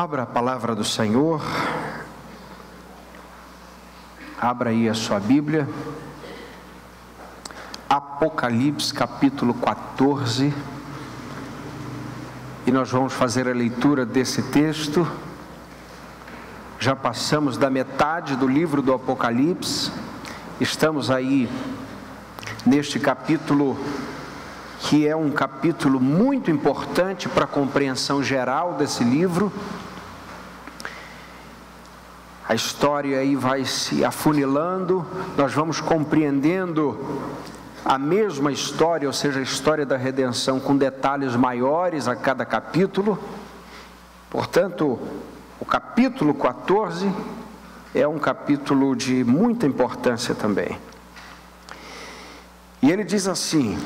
Abra a palavra do Senhor, abra aí a sua Bíblia, Apocalipse capítulo 14, e nós vamos fazer a leitura desse texto. Já passamos da metade do livro do Apocalipse, estamos aí neste capítulo que é um capítulo muito importante para a compreensão geral desse livro. A história aí vai se afunilando, nós vamos compreendendo a mesma história, ou seja, a história da redenção com detalhes maiores a cada capítulo. Portanto, o capítulo 14 é um capítulo de muita importância também. E ele diz assim: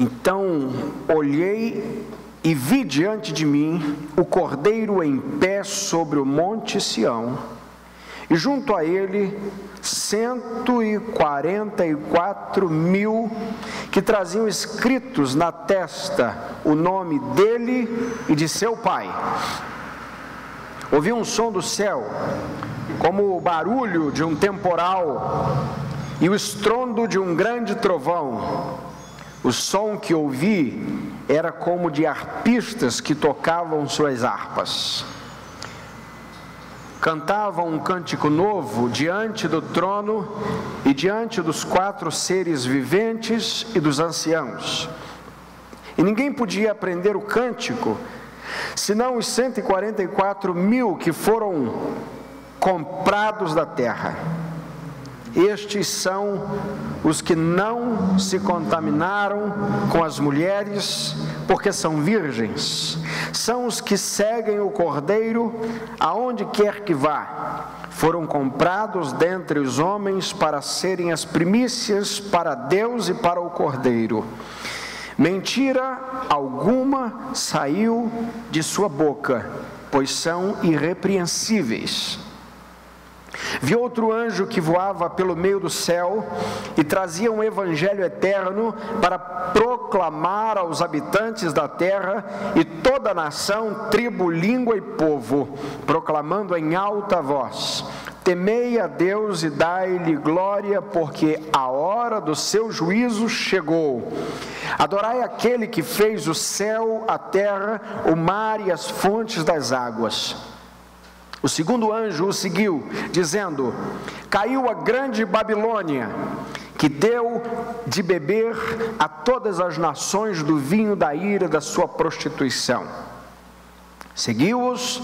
então olhei e vi diante de mim o cordeiro em pé sobre o monte Sião, e junto a ele cento e quarenta e quatro mil que traziam escritos na testa o nome dele e de seu pai. Ouvi um som do céu, como o barulho de um temporal e o estrondo de um grande trovão o som que ouvi era como de arpistas que tocavam suas harpas. Cantavam um cântico novo diante do trono e diante dos quatro seres viventes e dos anciãos. E ninguém podia aprender o cântico, senão os 144 mil que foram comprados da terra. Estes são os que não se contaminaram com as mulheres, porque são virgens. São os que seguem o Cordeiro aonde quer que vá. Foram comprados dentre os homens para serem as primícias para Deus e para o Cordeiro. Mentira alguma saiu de sua boca, pois são irrepreensíveis. Vi outro anjo que voava pelo meio do céu e trazia um evangelho eterno para proclamar aos habitantes da terra e toda nação, tribo, língua e povo, proclamando em alta voz: Temei a Deus e dai-lhe glória, porque a hora do seu juízo chegou. Adorai aquele que fez o céu, a terra, o mar e as fontes das águas. O segundo anjo o seguiu, dizendo: Caiu a grande Babilônia, que deu de beber a todas as nações do vinho da ira da sua prostituição. Seguiu-os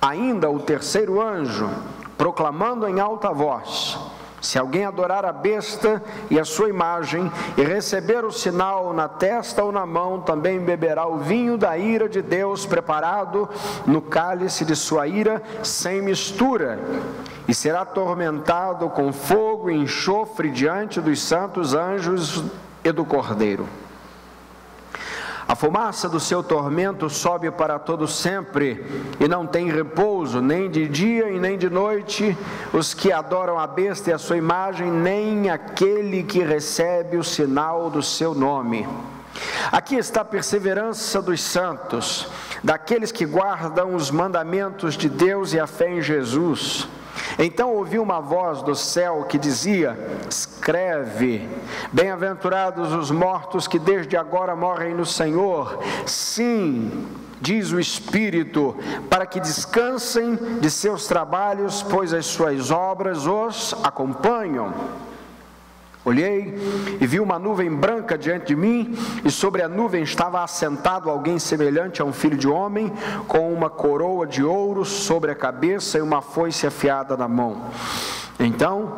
ainda o terceiro anjo, proclamando em alta voz: se alguém adorar a besta e a sua imagem e receber o sinal na testa ou na mão, também beberá o vinho da ira de Deus preparado no cálice de sua ira, sem mistura, e será atormentado com fogo e enxofre diante dos santos anjos e do Cordeiro. A fumaça do seu tormento sobe para todo sempre e não tem repouso, nem de dia e nem de noite, os que adoram a besta e a sua imagem, nem aquele que recebe o sinal do seu nome. Aqui está a perseverança dos santos, daqueles que guardam os mandamentos de Deus e a fé em Jesus. Então ouvi uma voz do céu que dizia: Escreve, bem-aventurados os mortos que desde agora morrem no Senhor. Sim, diz o Espírito, para que descansem de seus trabalhos, pois as suas obras os acompanham. Olhei e vi uma nuvem branca diante de mim, e sobre a nuvem estava assentado alguém semelhante a um filho de homem, com uma coroa de ouro sobre a cabeça e uma foice afiada na mão. Então,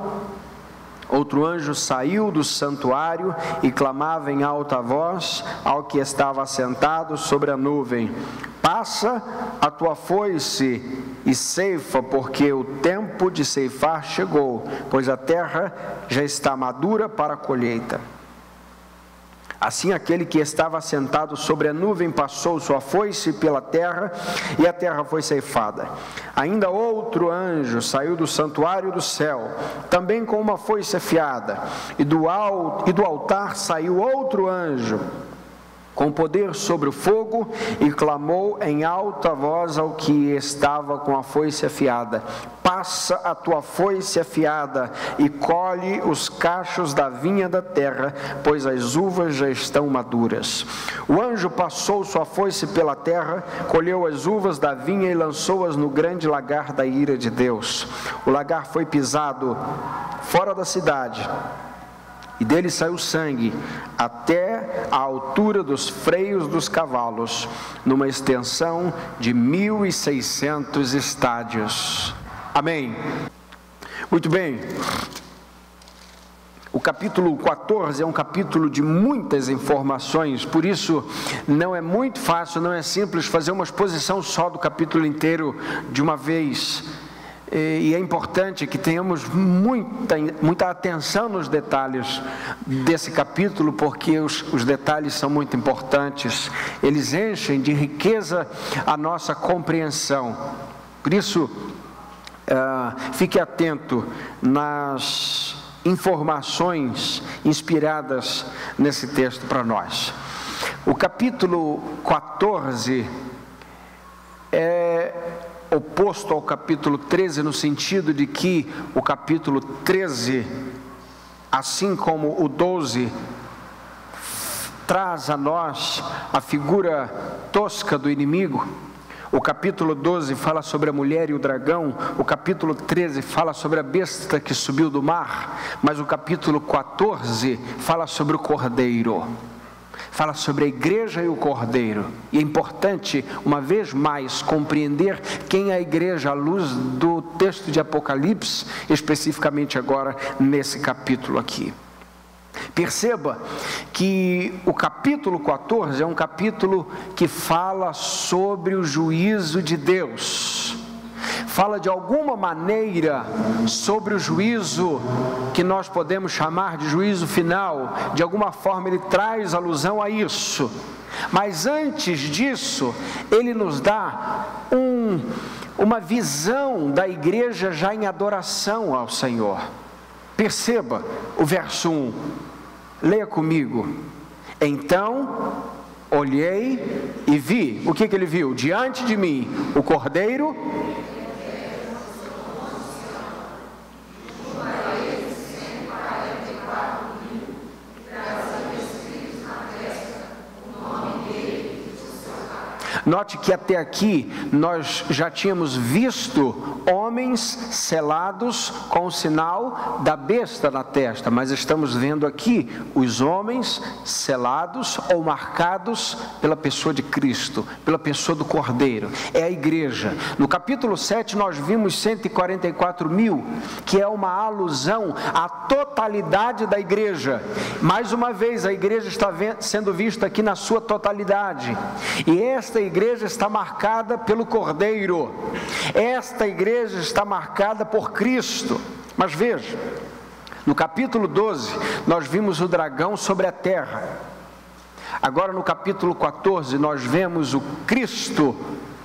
outro anjo saiu do santuário e clamava em alta voz ao que estava assentado sobre a nuvem: Passa a tua foice e ceifa, porque o tempo de ceifar chegou, pois a terra já está madura para a colheita. Assim aquele que estava sentado sobre a nuvem passou sua foice pela terra, e a terra foi ceifada. Ainda outro anjo saiu do santuário do céu, também com uma foice afiada, e do, altar saiu outro anjo com poder sobre o fogo e clamou em alta voz ao que estava com a foice afiada: Passa a tua foice afiada e colhe os cachos da vinha da terra, pois as uvas já estão maduras. O anjo passou sua foice pela terra, colheu as uvas da vinha e lançou-as no grande lagar da ira de Deus. O lagar foi pisado fora da cidade e dele saiu sangue até a altura dos freios dos cavalos, numa extensão de 1.600 estádios. Amém. Muito bem. O capítulo 14 é um capítulo de muitas informações, por isso não é muito fácil, não é simples fazer uma exposição só do capítulo inteiro de uma vez e é importante que tenhamos muita, muita atenção nos detalhes desse capítulo, porque os, os detalhes são muito importantes, eles enchem de riqueza a nossa compreensão. Por isso, uh, fique atento nas informações inspiradas nesse texto para nós. O capítulo 14 é oposto ao capítulo 13, no sentido de que o capítulo 13, assim como o 12, traz a nós a figura tosca do inimigo. O capítulo 12 fala sobre a mulher e o dragão, o capítulo 13 fala sobre a besta que subiu do mar, mas o capítulo 14 fala sobre o cordeiro fala sobre a igreja e o cordeiro. E é importante, uma vez mais, compreender quem é a igreja à luz do texto de Apocalipse, especificamente agora nesse capítulo aqui. Perceba que o capítulo 14 é um capítulo que fala sobre o juízo de Deus fala de alguma maneira sobre o juízo que nós podemos chamar de juízo final, de alguma forma ele traz alusão a isso. Mas antes disso, ele nos dá um, uma visão da igreja já em adoração ao Senhor. Perceba o verso 1, leia comigo. Então olhei e vi, o que, que ele viu? Diante de mim, o cordeiro Note que até aqui nós já tínhamos visto homens selados com o sinal da besta na testa, mas estamos vendo aqui os homens selados ou marcados pela pessoa de Cristo, pela pessoa do Cordeiro. É a igreja. No capítulo 7 nós vimos 144 mil, que é uma alusão à totalidade da igreja. Mais uma vez, a igreja está sendo vista aqui na sua totalidade. E esta igreja igreja está marcada pelo Cordeiro, esta igreja está marcada por Cristo. Mas veja, no capítulo 12, nós vimos o dragão sobre a terra. Agora, no capítulo 14, nós vemos o Cristo,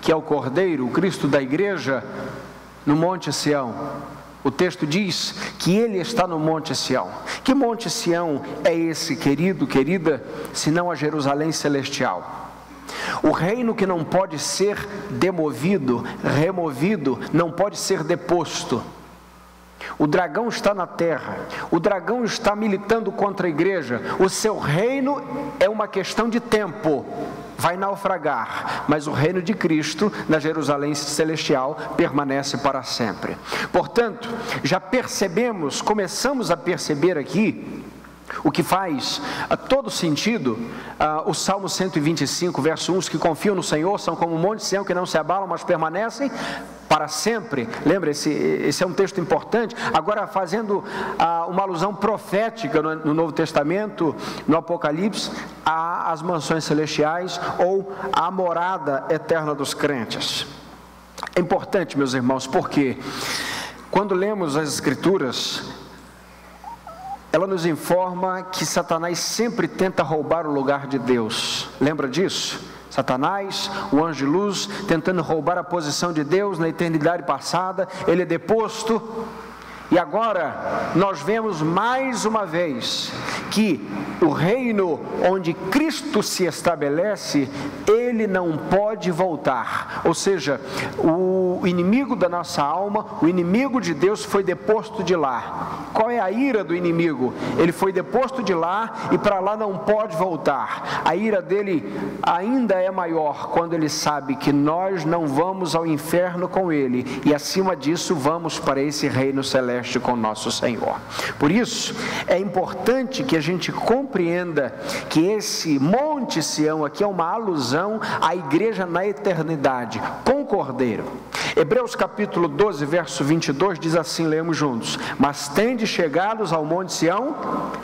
que é o Cordeiro, o Cristo da igreja, no Monte Sião. O texto diz que ele está no Monte Sião. Que Monte Sião é esse, querido, querida, se não a Jerusalém celestial? O reino que não pode ser demovido, removido, não pode ser deposto. O dragão está na terra, o dragão está militando contra a igreja. O seu reino é uma questão de tempo, vai naufragar, mas o reino de Cristo na Jerusalém celestial permanece para sempre. Portanto, já percebemos, começamos a perceber aqui o que faz uh, todo sentido, uh, o Salmo 125, verso 1, os que confiam no Senhor são como um monte de Sião que não se abalam, mas permanecem para sempre. Lembra, esse, esse é um texto importante. Agora, fazendo uh, uma alusão profética no, no, Novo Testamento, no Apocalipse, às mansões celestiais ou à morada eterna dos crentes. É importante, meus irmãos, porque quando lemos as Escrituras, ela nos informa que Satanás sempre tenta roubar o lugar de Deus. Lembra disso? Satanás, o anjo de luz, tentando roubar a posição de Deus na eternidade passada, ele é deposto E agora nós vemos mais uma vez que o reino onde Cristo se estabelece, ele não pode voltar. Ou seja, o inimigo da nossa alma, o inimigo de Deus foi deposto de lá. Qual é a ira do inimigo? Ele foi deposto de lá e para lá não pode voltar. A ira dele ainda é maior quando ele sabe que nós não vamos ao inferno com ele e acima disso vamos para esse reino celeste com nosso Senhor. Por isso, é importante que a gente compreenda que esse Monte Sião aqui é uma alusão à igreja na eternidade, com o Cordeiro. Hebreus capítulo 12, verso 22 diz assim: lemos juntos: Mas tende chegados ao Monte Sião,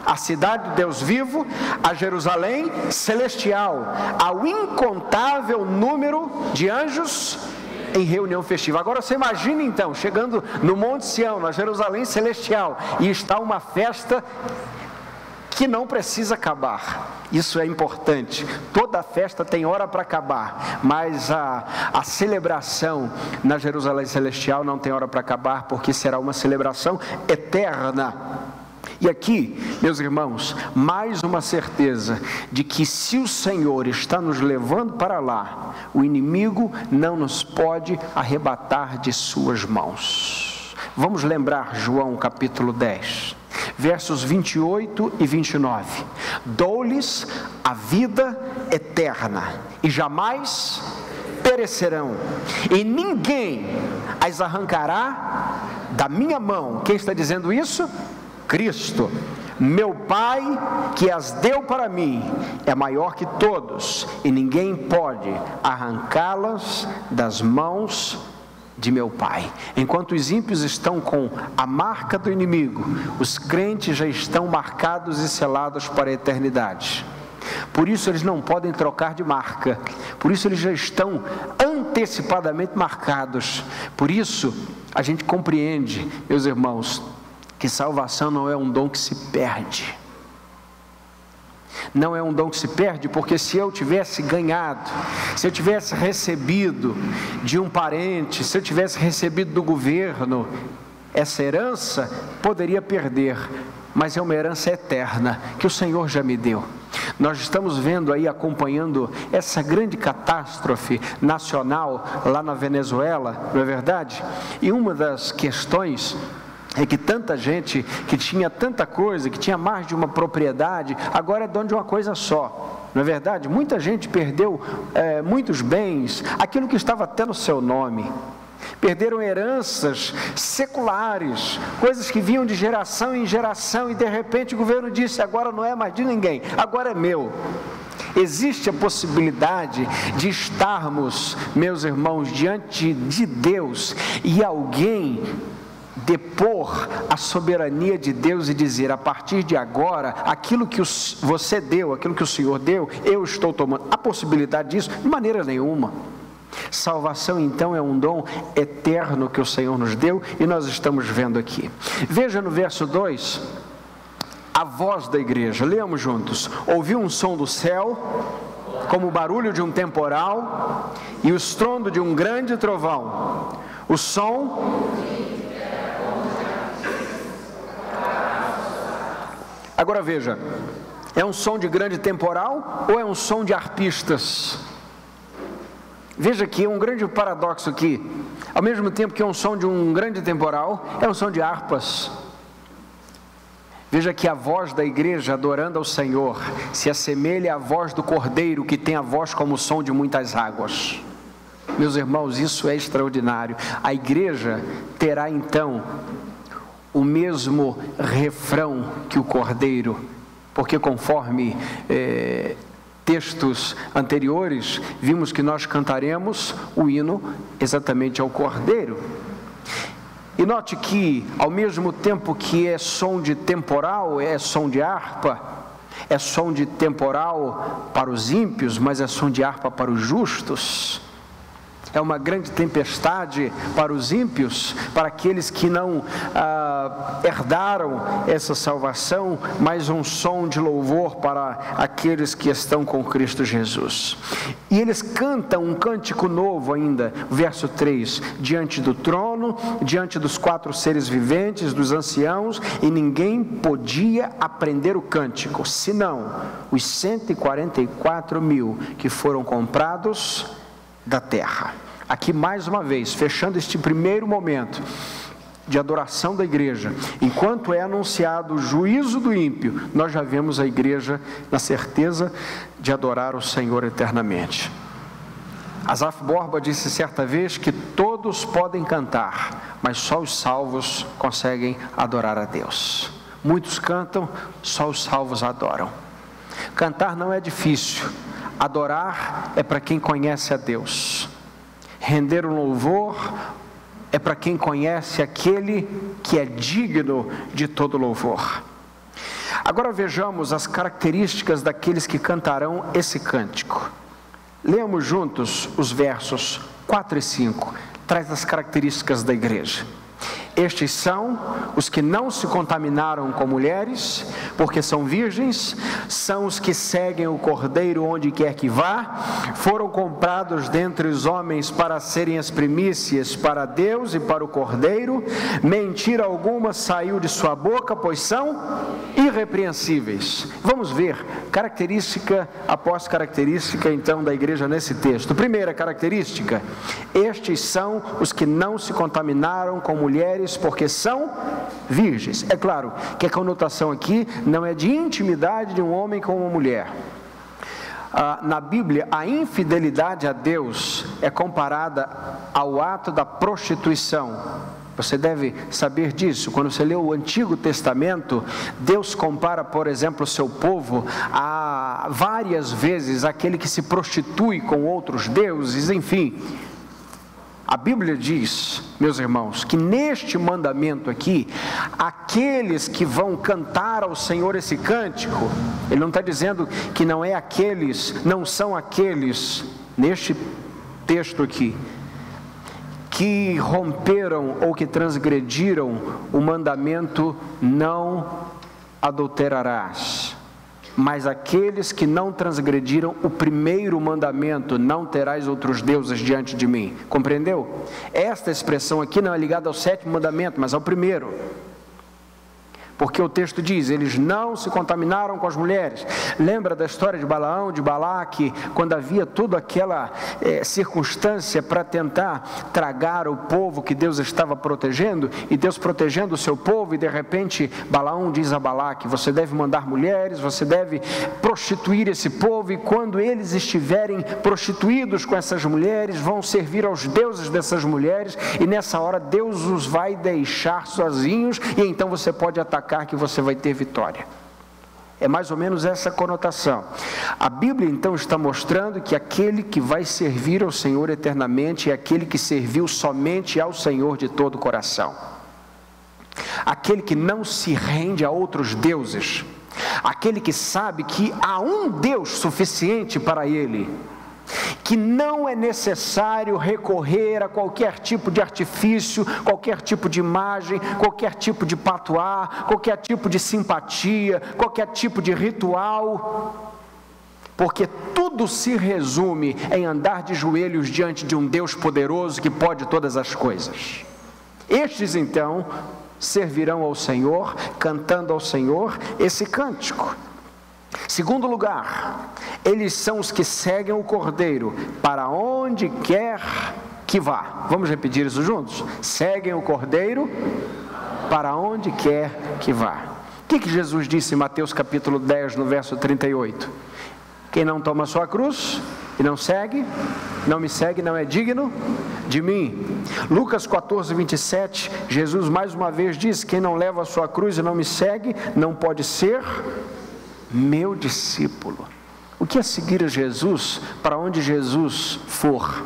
a cidade de Deus vivo, a Jerusalém celestial, ao incontável número de anjos em reunião festiva. Agora você imagina então, chegando no Monte Sião, na Jerusalém celestial, e está uma festa que não precisa acabar. Isso é importante. Toda festa tem hora para acabar, mas a, a celebração na Jerusalém Celestial não tem hora para acabar, porque será uma celebração eterna. E aqui, meus irmãos, mais uma certeza de que se o Senhor está nos levando para lá, o inimigo não nos pode arrebatar de suas mãos. Vamos lembrar João capítulo 10 versos 28 e 29. Dou-lhes a vida eterna e jamais perecerão, e ninguém as arrancará da minha mão. Quem está dizendo isso? Cristo. Meu Pai, que as deu para mim, é maior que todos, e ninguém pode arrancá-las das mãos de meu Pai. Enquanto os ímpios estão com a marca do inimigo, os crentes já estão marcados e selados para a eternidade. Por isso eles não podem trocar de marca. Por isso eles já estão antecipadamente marcados. Por isso a gente compreende, meus irmãos, que salvação não é um dom que se perde não é um dom que se perde, porque se eu tivesse ganhado, se eu tivesse recebido de um parente, se eu tivesse recebido do governo, essa herança poderia perder, mas é uma herança eterna que o Senhor já me deu. Nós estamos vendo aí, acompanhando essa grande catástrofe nacional lá na Venezuela, não é verdade? E uma das questões é que tanta gente que tinha tanta coisa, que tinha mais de uma propriedade, agora é dono de uma coisa só. Não é verdade? Muita gente perdeu é, muitos bens, aquilo que estava até no seu nome. Perderam heranças seculares, coisas que vinham de geração em geração, e de repente o governo disse: agora não é mais de ninguém, agora é meu. Existe a possibilidade de estarmos, meus irmãos, diante de Deus e alguém depor a soberania de Deus e dizer: a partir de agora, aquilo que você deu, aquilo que o Senhor deu, eu estou tomando. A possibilidade disso? De maneira nenhuma. Salvação, então, é um dom eterno que o Senhor nos deu e nós estamos vendo aqui. Veja no verso 2 a voz da igreja, leamos juntos: ouviu um som do céu, como o barulho de um temporal e o estrondo de um grande trovão. O som Agora veja, é um som de grande temporal ou é um som de arpistas? Veja que é um grande paradoxo aqui. Ao mesmo tempo que é um som de um grande temporal, é um som de harpas. Veja que a voz da igreja adorando ao Senhor se assemelha à voz do cordeiro que tem a voz como o som de muitas águas. Meus irmãos, isso é extraordinário. A igreja terá então o mesmo refrão que o cordeiro, porque conforme é, textos anteriores, vimos que nós cantaremos o hino exatamente ao cordeiro. E note que, ao mesmo tempo que é som de temporal, é som de harpa, é som de temporal para os ímpios, mas é som de harpa para os justos. É uma grande tempestade para os ímpios, para aqueles que não ah, herdaram essa salvação, mas um som de louvor para aqueles que estão com Cristo Jesus. E eles cantam um cântico novo ainda, verso 3: diante do trono, diante dos quatro seres viventes, dos anciãos, e ninguém podia aprender o cântico, senão os 144 mil que foram comprados da terra. Aqui mais uma vez, fechando este primeiro momento de adoração da igreja, enquanto é anunciado o juízo do ímpio, nós já vemos a igreja na certeza de adorar o Senhor eternamente. Asaf Borba disse certa vez que todos podem cantar, mas só os salvos conseguem adorar a Deus. Muitos cantam, só os salvos adoram. Cantar não é difícil, adorar é para quem conhece a Deus. Render um louvor é para quem conhece aquele que é digno de todo louvor. Agora vejamos as características daqueles que cantarão esse cântico. Leamos juntos os versos 4 e 5. Traz as características da igreja. Estes são os que não se contaminaram com mulheres, porque são virgens, são os que seguem o cordeiro onde quer que vá, foram comprados dentre os homens para serem as primícias para Deus e para o cordeiro, mentira alguma saiu de sua boca, pois são irrepreensíveis. Vamos ver característica após característica então da igreja nesse texto. Primeira característica: estes são os que não se contaminaram com mulheres porque são virgens. É claro que a conotação aqui não é de intimidade de um homem com uma mulher. Ah, na Bíblia, a infidelidade a Deus é comparada ao ato da prostituição. Você deve saber disso. Quando você lê o Antigo Testamento, Deus compara, por exemplo, o seu povo a várias vezes aquele que se prostitui com outros deuses, enfim. A Bíblia diz, meus irmãos, que neste mandamento aqui, aqueles que vão cantar ao Senhor esse cântico, ele não está dizendo que não é aqueles, não são aqueles, neste texto aqui, que romperam ou que transgrediram o mandamento não adulterarás mas aqueles que não transgrediram o primeiro mandamento, não terás outros deuses diante de mim. Compreendeu? Esta expressão aqui não é ligada ao sétimo mandamento, mas ao primeiro. Porque o texto diz: eles não se contaminaram com as mulheres. Lembra da história de Balaão, de Balaque, quando havia toda aquela é, circunstância para tentar tragar o povo que Deus estava protegendo, e Deus protegendo o seu povo, e de repente Balaão diz a Balaque: você deve mandar mulheres, você deve prostituir esse povo, e quando eles estiverem prostituídos com essas mulheres, vão servir aos deuses dessas mulheres, e nessa hora Deus os vai deixar sozinhos, e então você pode atacar que você vai ter vitória. É mais ou menos essa conotação. A Bíblia então está mostrando que aquele que vai servir ao Senhor eternamente é aquele que serviu somente ao Senhor de todo o coração. Aquele que não se rende a outros deuses. Aquele que sabe que há um Deus suficiente para ele que não é necessário recorrer a qualquer tipo de artifício, qualquer tipo de imagem, qualquer tipo de patuá, qualquer tipo de simpatia, qualquer tipo de ritual, porque tudo se resume em andar de joelhos diante de um Deus poderoso que pode todas as coisas. Estes então servirão ao Senhor, cantando ao Senhor esse cântico. Segundo lugar, eles são os que seguem o Cordeiro para onde quer que vá. Vamos repetir isso juntos? Seguem o Cordeiro para onde quer que vá. O que, que Jesus disse em Mateus capítulo 10, no verso 38? Quem não toma sua cruz e não segue, não me segue, não é digno de mim. Lucas 14, 27, Jesus mais uma vez diz: Quem não leva a sua cruz e não me segue, não pode ser meu discípulo. O que é seguir a Jesus para onde Jesus for?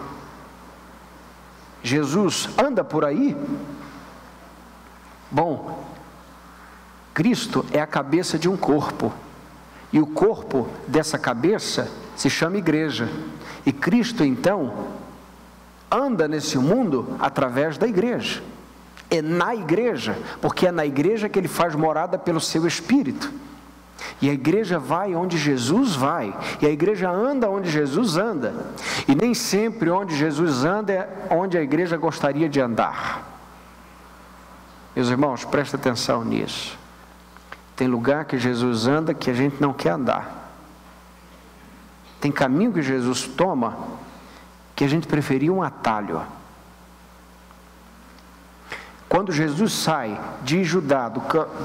Jesus anda por aí? Bom, Cristo é a cabeça de um corpo, e o corpo dessa cabeça se chama igreja, e Cristo então anda nesse mundo através da igreja. É na igreja, porque é na igreja que ele faz morada pelo seu espírito. E a igreja vai onde Jesus vai, e a igreja anda onde Jesus anda, e nem sempre onde Jesus anda é onde a igreja gostaria de andar. Meus irmãos, presta atenção nisso. Tem lugar que Jesus anda que a gente não quer andar. Tem caminho que Jesus toma que a gente preferia um atalho. Quando Jesus sai de Judá,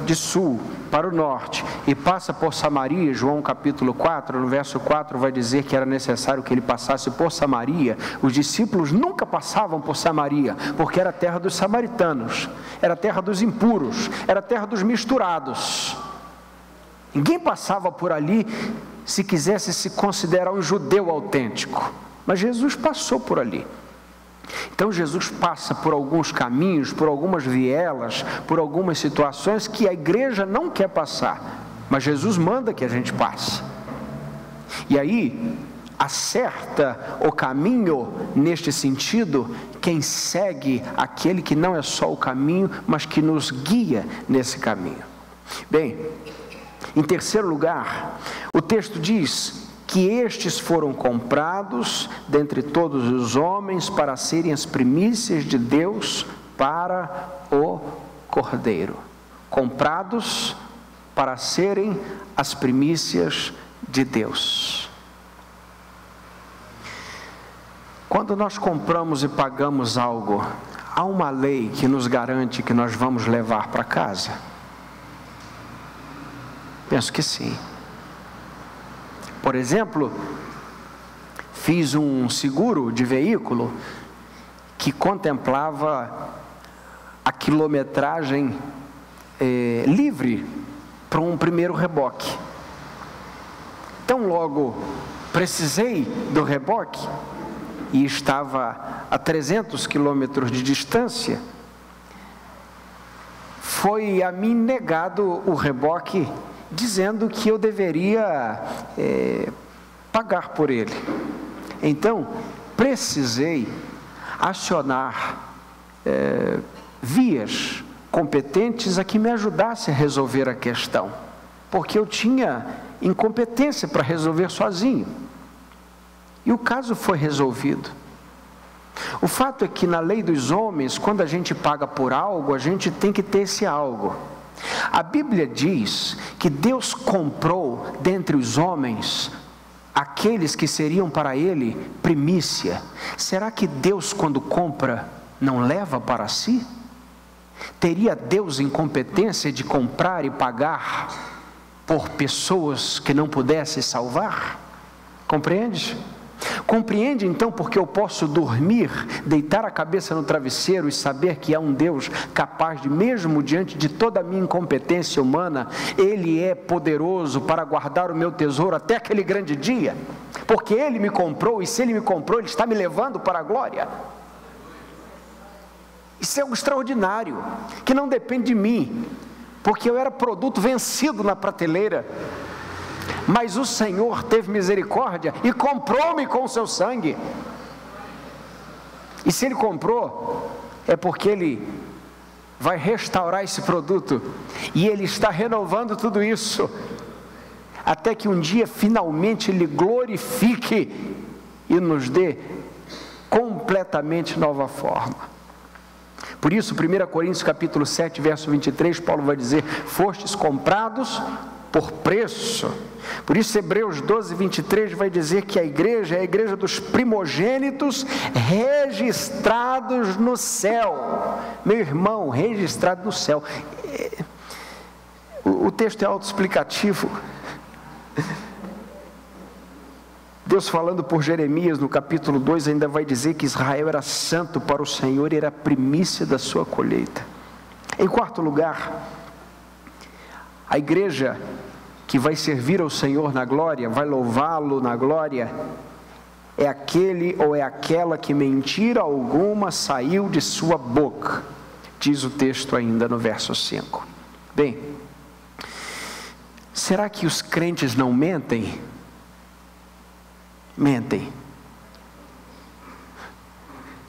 de sul para o norte, e passa por Samaria, João capítulo 4, no verso 4 vai dizer que era necessário que ele passasse por Samaria. Os discípulos nunca passavam por Samaria, porque era terra dos samaritanos, era terra dos impuros, era terra dos misturados. Ninguém passava por ali se quisesse se considerar um judeu autêntico, mas Jesus passou por ali. Então Jesus passa por alguns caminhos, por algumas vielas, por algumas situações que a igreja não quer passar, mas Jesus manda que a gente passe. E aí acerta o caminho neste sentido quem segue aquele que não é só o caminho, mas que nos guia nesse caminho. Bem, em terceiro lugar, o texto diz que estes foram comprados dentre todos os homens para serem as primícias de Deus para o Cordeiro. Comprados para serem as primícias de Deus. Quando nós compramos e pagamos algo, há uma lei que nos garante que nós vamos levar para casa? Penso que sim. Por exemplo, fiz um seguro de veículo que contemplava a quilometragem eh, livre para um primeiro reboque. Então, logo precisei do reboque e estava a 300 quilômetros de distância, foi a mim negado o reboque dizendo que eu deveria é, pagar por ele. Então, precisei acionar é, vias competentes a que me ajudasse a resolver a questão, porque eu tinha incompetência para resolver sozinho. E o caso foi resolvido. O fato é que na lei dos homens, quando a gente paga por algo, a gente tem que ter esse algo. A Bíblia diz que Deus comprou dentre os homens aqueles que seriam para ele primícia. Será que Deus, quando compra, não leva para si? Teria Deus incompetência de comprar e pagar por pessoas que não pudesse salvar? Compreende? Compreende então porque eu posso dormir, deitar a cabeça no travesseiro e saber que há um Deus capaz de, mesmo diante de toda a minha incompetência humana, Ele é poderoso para guardar o meu tesouro até aquele grande dia, porque Ele me comprou e se Ele me comprou, Ele está me levando para a glória. Isso é algo extraordinário, que não depende de mim, porque eu era produto vencido na prateleira mas o Senhor teve misericórdia e comprou-me com o seu sangue. E se Ele comprou, é porque Ele vai restaurar esse produto e Ele está renovando tudo isso, até que um dia finalmente Ele glorifique e nos dê completamente nova forma. Por isso, 1 Coríntios capítulo 7, verso 23, Paulo vai dizer: Fostes comprados por preço. Por isso, Hebreus 12, 23 vai dizer que a igreja é a igreja dos primogênitos registrados no céu. Meu irmão, registrado no céu. O texto é autoexplicativo. Deus falando por Jeremias no capítulo 2 ainda vai dizer que Israel era santo para o Senhor e era a primícia da sua colheita. Em quarto lugar, a igreja que vai servir ao Senhor na glória, vai louvá-lo na glória, é aquele ou é aquela que mentira alguma saiu de sua boca, diz o texto ainda no verso 5. Bem, será que os crentes não mentem? Mentem.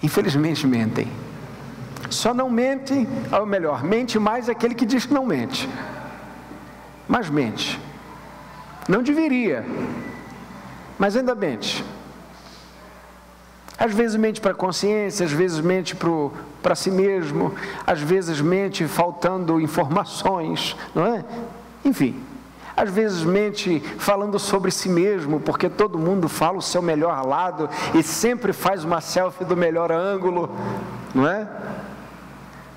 infelizmente mentem. Só não mente, ou melhor, mente mais aquele que diz que não mente. Mas mente. Não deveria, mas ainda mente. Às vezes mente para a consciência, às vezes mente para si mesmo, às vezes mente faltando informações, não é? Enfim, às vezes mente falando sobre si mesmo, porque todo mundo fala o seu melhor lado e sempre faz uma selfie do melhor ângulo, não é?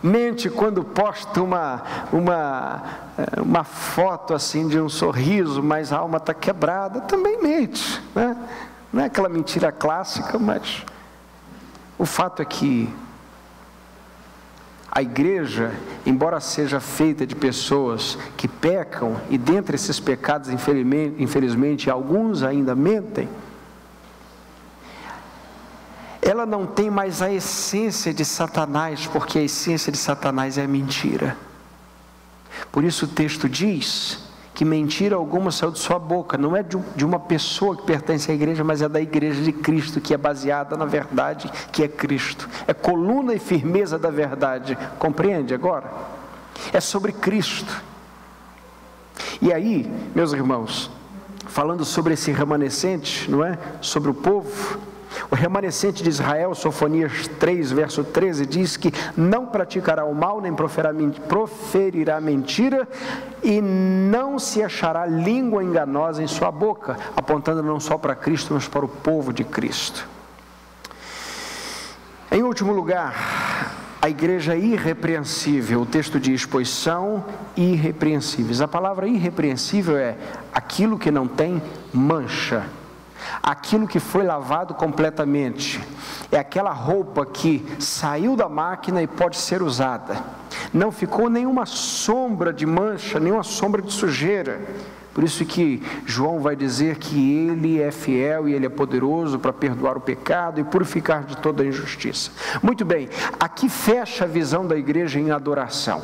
Mente quando posta uma, uma, eh, uma foto assim de um sorriso, mas a alma está quebrada, também mente. Né? Não é aquela mentira clássica, mas o fato é que a igreja, embora seja feita de pessoas que pecam, e dentre esses pecados, infelizmente, infelizmente alguns ainda mentem, ela não tem mais a essência de Satanás, porque a essência de Satanás é mentira. Por isso o texto diz que mentira alguma saiu de sua boca, não é de uma pessoa que pertence à igreja, mas é da igreja de Cristo, que é baseada na verdade, que é Cristo. É coluna e firmeza da verdade, compreende agora? É sobre Cristo. E aí, meus irmãos, falando sobre esse remanescente, não é? Sobre o povo, o remanescente de Israel, Sofonias 3, verso 13, diz que não praticará o mal, nem proferirá mentira, e não se achará língua enganosa em sua boca, apontando não só para Cristo, mas para o povo de Cristo. Em último lugar, a igreja irrepreensível, o texto diz, pois são irrepreensíveis. A palavra irrepreensível é aquilo que não tem mancha aquilo que foi lavado completamente. É aquela roupa que saiu da máquina e pode ser usada. Não ficou nenhuma sombra de mancha, nenhuma sombra de sujeira. Por isso que João vai dizer que ele é fiel e ele é poderoso para perdoar o pecado e purificar de toda injustiça. Muito bem, aqui fecha a visão da igreja em adoração.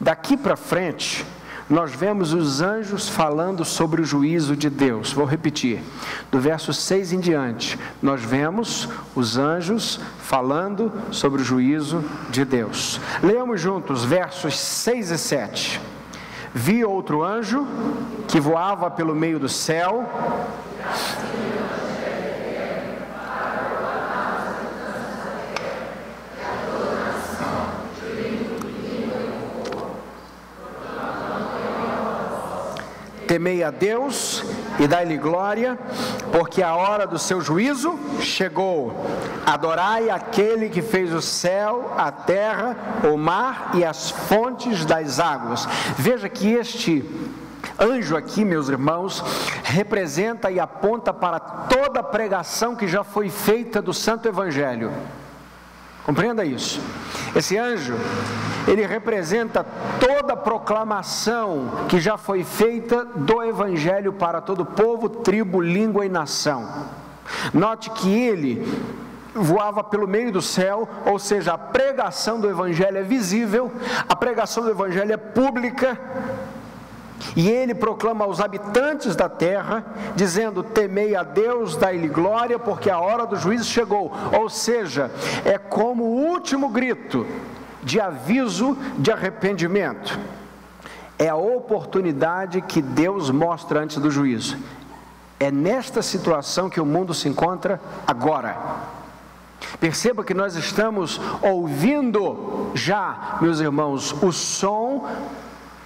Daqui para frente, nós vemos os anjos falando sobre o juízo de Deus. Vou repetir, do verso 6 em diante, nós vemos os anjos falando sobre o juízo de Deus. Leamos juntos versos 6 e 7. Vi outro anjo que voava pelo meio do céu. Temei a Deus e dai-lhe glória, porque a hora do seu juízo chegou. Adorai aquele que fez o céu, a terra, o mar e as fontes das águas. Veja que este anjo aqui, meus irmãos, representa e aponta para toda a pregação que já foi feita do Santo Evangelho. Compreenda isso. Esse anjo, ele representa toda a proclamação que já foi feita do Evangelho para todo povo, tribo, língua e nação. Note que ele voava pelo meio do céu, ou seja, a pregação do Evangelho é visível, a pregação do Evangelho é pública, e ele proclama aos habitantes da terra, dizendo: Temei a Deus, dai-lhe glória, porque a hora do juízo chegou. Ou seja, é como o último grito de aviso de arrependimento. É a oportunidade que Deus mostra antes do juízo. É nesta situação que o mundo se encontra agora. Perceba que nós estamos ouvindo já, meus irmãos, o som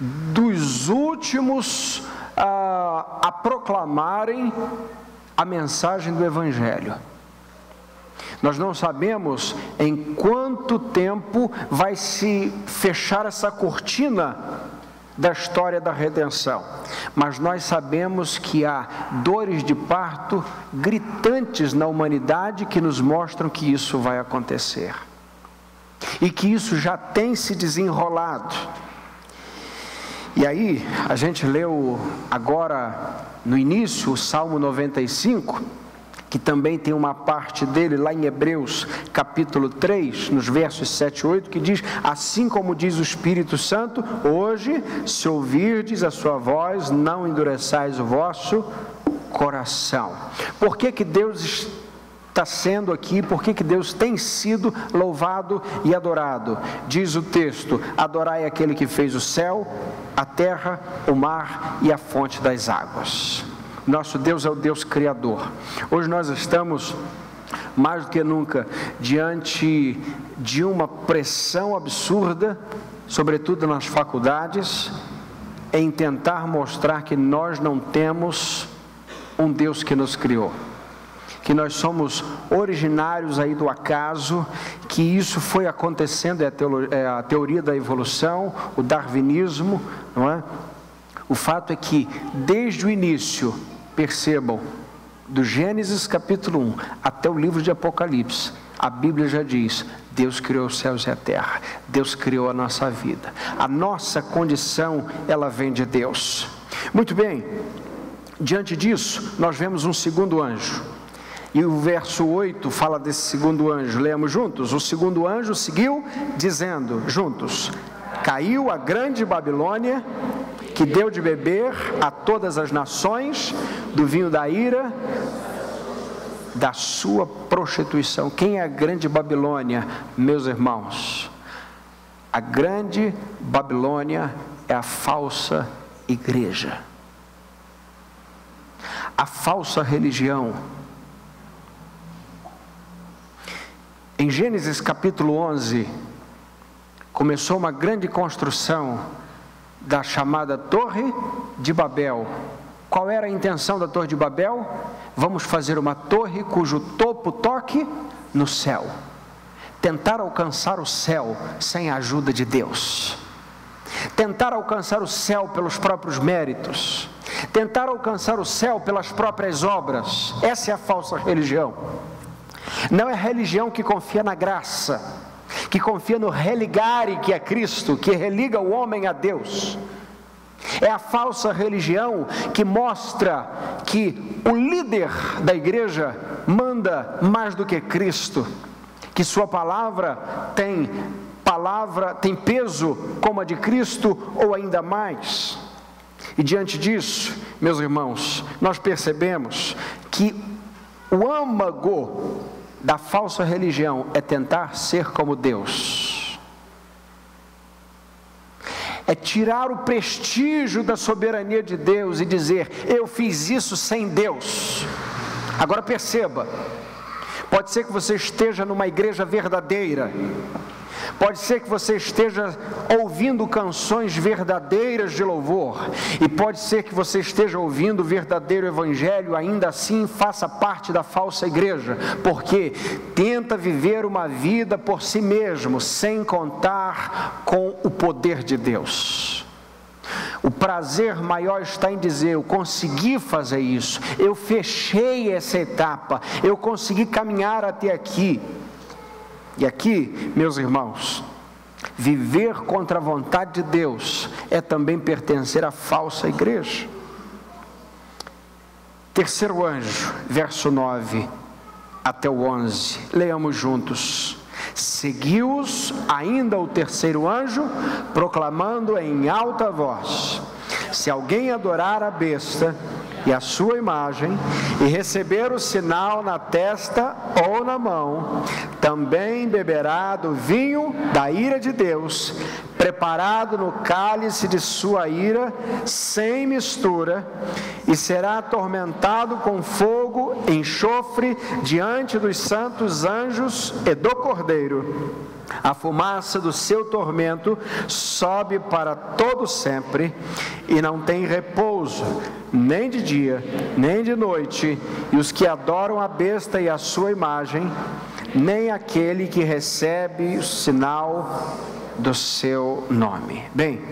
dos últimos a, a proclamarem a mensagem do Evangelho. Nós não sabemos em quanto tempo vai se fechar essa cortina da história da redenção, mas nós sabemos que há dores de parto gritantes na humanidade que nos mostram que isso vai acontecer e que isso já tem se desenrolado. E aí, a gente leu agora no início o Salmo 95, que também tem uma parte dele lá em Hebreus, capítulo 3, nos versos 7 e 8, que diz: Assim como diz o Espírito Santo, hoje, se ouvirdes a sua voz, não endureçais o vosso coração. Por que, que Deus está sendo aqui, por que Deus tem sido louvado e adorado. Diz o texto: Adorai aquele que fez o céu, a terra, o mar e a fonte das águas. Nosso Deus é o Deus Criador. Hoje nós estamos mais do que nunca diante de uma pressão absurda, sobretudo nas faculdades, em tentar mostrar que nós não temos um Deus que nos criou que nós somos originários aí do acaso, que isso foi acontecendo, é a, teoria, é a teoria da evolução, o darwinismo, não é? O fato é que, desde o início, percebam, do Gênesis capítulo 1 até o livro de Apocalipse, a Bíblia já diz: Deus criou os céus e a terra, Deus criou a nossa vida. A nossa condição, ela vem de Deus. Muito bem, diante disso, nós vemos um segundo anjo. E o verso 8 fala desse segundo anjo. Lemos juntos? O segundo anjo seguiu dizendo, juntos: Caiu a grande Babilônia, que deu de beber a todas as nações do vinho da ira da sua prostituição. Quem é a grande Babilônia, meus irmãos? A grande Babilônia é a falsa igreja. A falsa religião Em Gênesis capítulo 11, começou uma grande construção da chamada Torre de Babel. Qual era a intenção da Torre de Babel? Vamos fazer uma torre cujo topo toque no céu. Tentar alcançar o céu sem a ajuda de Deus. Tentar alcançar o céu pelos próprios méritos. Tentar alcançar o céu pelas próprias obras. Essa é a falsa religião. Não é religião que confia na graça, que confia no religare que é Cristo, que religa o homem a Deus. É a falsa religião que mostra que o líder da igreja manda mais do que Cristo, que sua palavra tem palavra, tem peso como a de Cristo ou ainda mais. E diante disso, meus irmãos, nós percebemos que o âmago da falsa religião é tentar ser como Deus. É tirar o prestígio da soberania de Deus e dizer: eu fiz isso sem Deus. Agora perceba, pode ser que você esteja numa igreja verdadeira, Pode ser que você esteja ouvindo canções verdadeiras de louvor, e pode ser que você esteja ouvindo o verdadeiro evangelho, ainda assim faça parte da falsa igreja, porque tenta viver uma vida por si mesmo, sem contar com o poder de Deus. O prazer maior está em dizer: eu consegui fazer isso, eu fechei essa etapa, eu consegui caminhar até aqui. E aqui, meus irmãos, viver contra a vontade de Deus é também pertencer à falsa igreja. Terceiro anjo, verso 9 até o 11, leamos juntos. Seguiu-os ainda o terceiro anjo, proclamando em alta voz: Se alguém adorar a besta e a sua imagem, e receber o sinal na testa ou na mão, também beberá do vinho da ira de Deus, preparado no cálice de sua ira, sem mistura, e será atormentado com fogo, enxofre, diante dos santos anjos e do Cordeiro. A fumaça do seu tormento sobe para todo sempre e não tem repouso, nem de dia, nem de noite, e os que adoram a besta e a sua imagem, nem aquele que recebe o sinal do seu nome. Bem,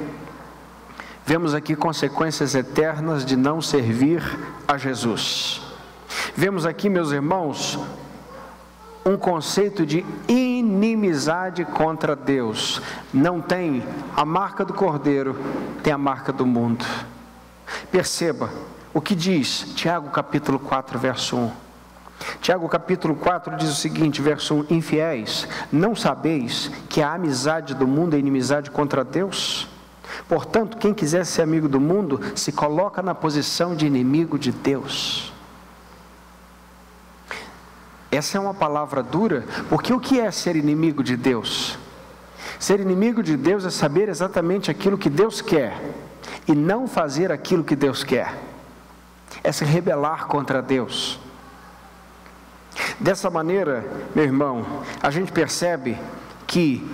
vemos aqui consequências eternas de não servir a Jesus. Vemos aqui, meus irmãos, um conceito de inimizade contra Deus. Não tem a marca do cordeiro, tem a marca do mundo. Perceba o que diz Tiago capítulo 4, verso 1. Tiago capítulo 4 diz o seguinte, verso 1: Infiéis, não sabeis que a amizade do mundo é inimizade contra Deus? Portanto, quem quiser ser amigo do mundo se coloca na posição de inimigo de Deus. Essa é uma palavra dura, porque o que é ser inimigo de Deus? Ser inimigo de Deus é saber exatamente aquilo que Deus quer e não fazer aquilo que Deus quer. É se rebelar contra Deus. Dessa maneira, meu irmão, a gente percebe que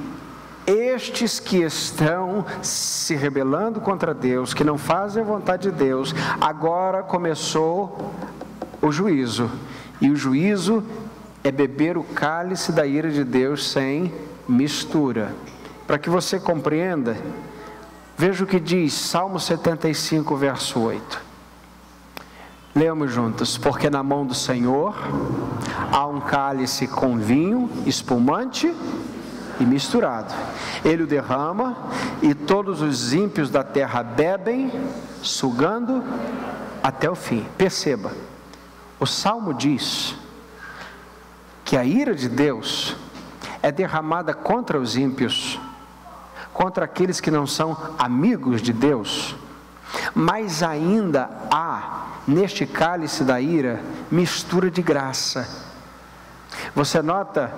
estes que estão se rebelando contra Deus, que não fazem a vontade de Deus, agora começou o juízo. E o juízo é beber o cálice da ira de Deus sem mistura. Para que você compreenda, veja o que diz Salmo 75, verso 8. Leamos juntos, porque na mão do Senhor há um cálice com vinho espumante e misturado. Ele o derrama e todos os ímpios da terra bebem, sugando até o fim. Perceba, o salmo diz que a ira de Deus é derramada contra os ímpios, contra aqueles que não são amigos de Deus, mas ainda há neste cálice da ira mistura de graça. Você nota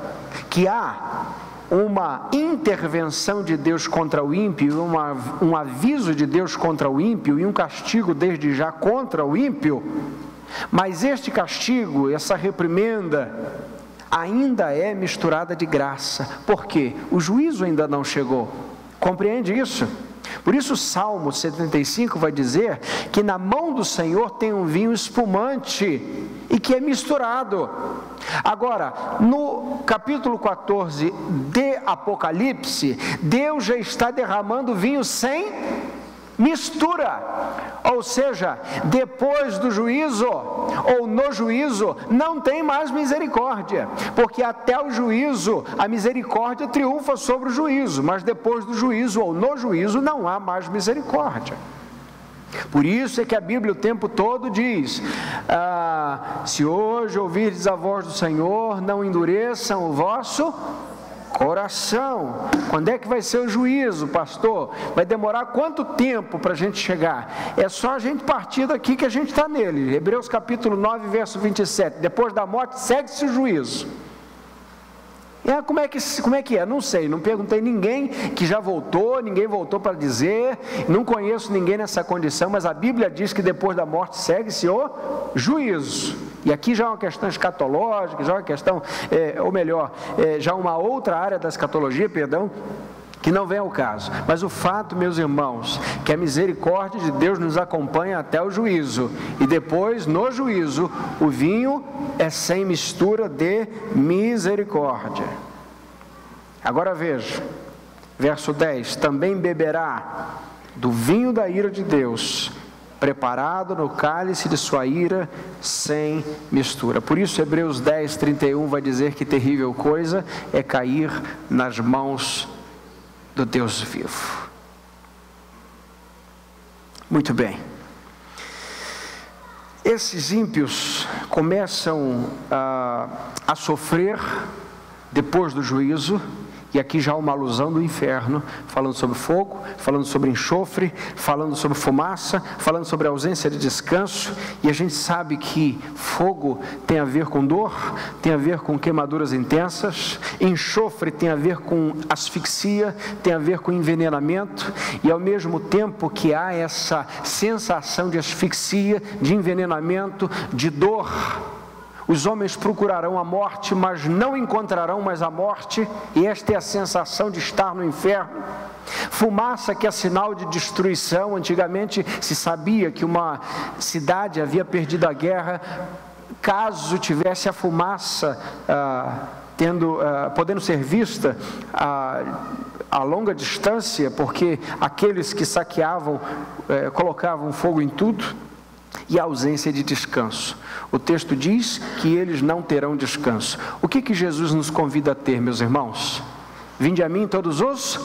que há uma intervenção de Deus contra o ímpio, uma, um aviso de Deus contra o ímpio e um castigo desde já contra o ímpio, mas este castigo, essa reprimenda, ainda é misturada de graça, porque o juízo ainda não chegou. Compreende isso? Por isso, o Salmo 75 vai dizer que na mão do Senhor tem um vinho espumante e que é misturado. Agora, no capítulo 14 de Apocalipse, Deus já está derramando vinho sem mistura. Ou seja, depois do juízo, ou no juízo, não tem mais misericórdia, porque até o juízo a misericórdia triunfa sobre o juízo, mas depois do juízo ou no juízo não há mais misericórdia. Por isso é que a Bíblia o tempo todo diz: ah, se hoje ouvirdes a voz do Senhor, não endureçam o vosso Coração. Quando é que vai ser o juízo, pastor? Vai demorar quanto tempo para a gente chegar? É só a gente partir daqui que a gente está nele. Hebreus capítulo 9, verso 27. Depois da morte, segue-se o juízo. É, como, é que, como é que é? Não sei, não perguntei ninguém que já voltou, ninguém voltou para dizer, não conheço ninguém nessa condição, mas a Bíblia diz que depois da morte segue-se o juízo. E aqui já é uma questão escatológica, já é uma questão, é, ou melhor, é, já uma outra área da escatologia, perdão, que não vem ao caso. Mas o fato, meus irmãos, que a misericórdia de Deus nos acompanha até o juízo, e depois, no juízo, o vinho é sem mistura de misericórdia. Agora veja, verso 10: também beberá do vinho da ira de Deus preparado no cálice de sua ira, sem mistura. Por isso, Hebreus 10, 31 vai dizer que terrível coisa é cair nas mãos do Deus vivo. Muito bem. Esses ímpios começam a, a sofrer depois do juízo e aqui já uma alusão do inferno, falando sobre fogo, falando sobre enxofre, falando sobre fumaça, falando sobre ausência de descanso. E a gente sabe que fogo tem a ver com dor, tem a ver com queimaduras intensas, enxofre tem a ver com asfixia, tem a ver com envenenamento, e ao mesmo tempo que há essa sensação de asfixia, de envenenamento, de dor, os homens procurarão a morte, mas não encontrarão mais a morte, e esta é a sensação de estar no inferno. Fumaça que é sinal de destruição. Antigamente se sabia que uma cidade havia perdido a guerra caso tivesse a fumaça ah, tendo, ah, podendo ser vista a, a longa distância, porque aqueles que saqueavam eh, colocavam fogo em tudo e a ausência de descanso. O texto diz que eles não terão descanso. O que, que Jesus nos convida a ter, meus irmãos? Vinde a mim todos os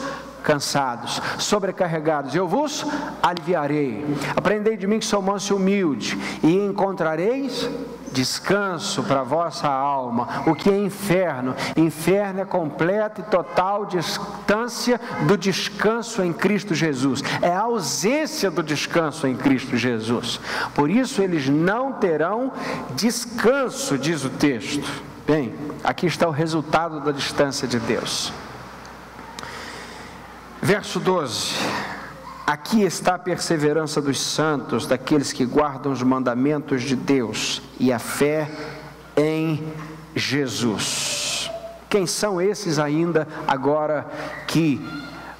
cansados, sobrecarregados, eu vos aliviarei. Aprendei de mim que sou manso e humilde, e encontrareis descanso para vossa alma. O que é inferno? Inferno é completa e total distância do descanso em Cristo Jesus. É a ausência do descanso em Cristo Jesus. Por isso eles não terão descanso, diz o texto. Bem, aqui está o resultado da distância de Deus. Verso 12: Aqui está a perseverança dos santos, daqueles que guardam os mandamentos de Deus e a fé em Jesus. Quem são esses ainda agora que